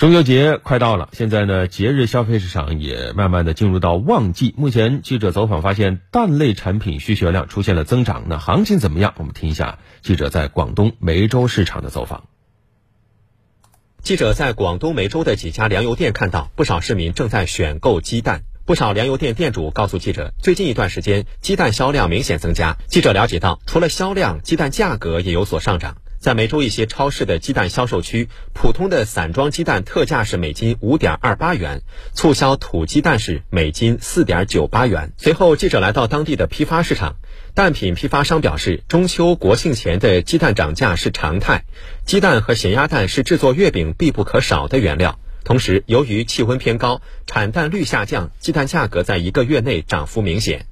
中秋节快到了，现在呢，节日消费市场也慢慢的进入到旺季。目前记者走访发现，蛋类产品需求量出现了增长。那行情怎么样？我们听一下记者在广东梅州市场的走访。记者在广东梅州的几家粮油店看到，不少市民正在选购鸡蛋。不少粮油店店主告诉记者，最近一段时间鸡蛋销量明显增加。记者了解到，除了销量，鸡蛋价格也有所上涨。在梅州一些超市的鸡蛋销售区，普通的散装鸡蛋特价是每斤五点二八元，促销土鸡蛋是每斤四点九八元。随后，记者来到当地的批发市场，蛋品批发商表示，中秋国庆前的鸡蛋涨价是常态，鸡蛋和咸鸭蛋是制作月饼必不可少的原料。同时，由于气温偏高，产蛋率下降，鸡蛋价格在一个月内涨幅明显。